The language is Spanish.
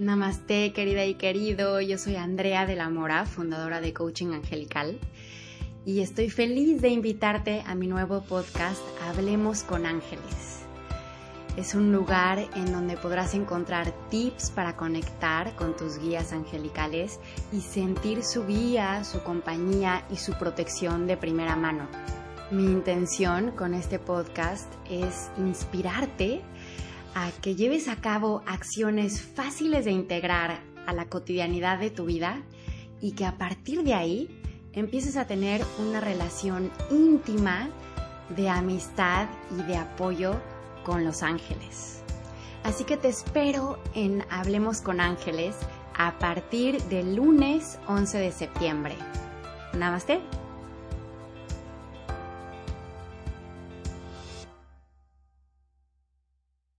Namaste, querida y querido. Yo soy Andrea de la Mora, fundadora de Coaching Angelical, y estoy feliz de invitarte a mi nuevo podcast Hablemos con Ángeles. Es un lugar en donde podrás encontrar tips para conectar con tus guías angelicales y sentir su guía, su compañía y su protección de primera mano. Mi intención con este podcast es inspirarte a que lleves a cabo acciones fáciles de integrar a la cotidianidad de tu vida y que a partir de ahí empieces a tener una relación íntima de amistad y de apoyo con los ángeles. Así que te espero en Hablemos con Ángeles a partir del lunes 11 de septiembre. Namaste.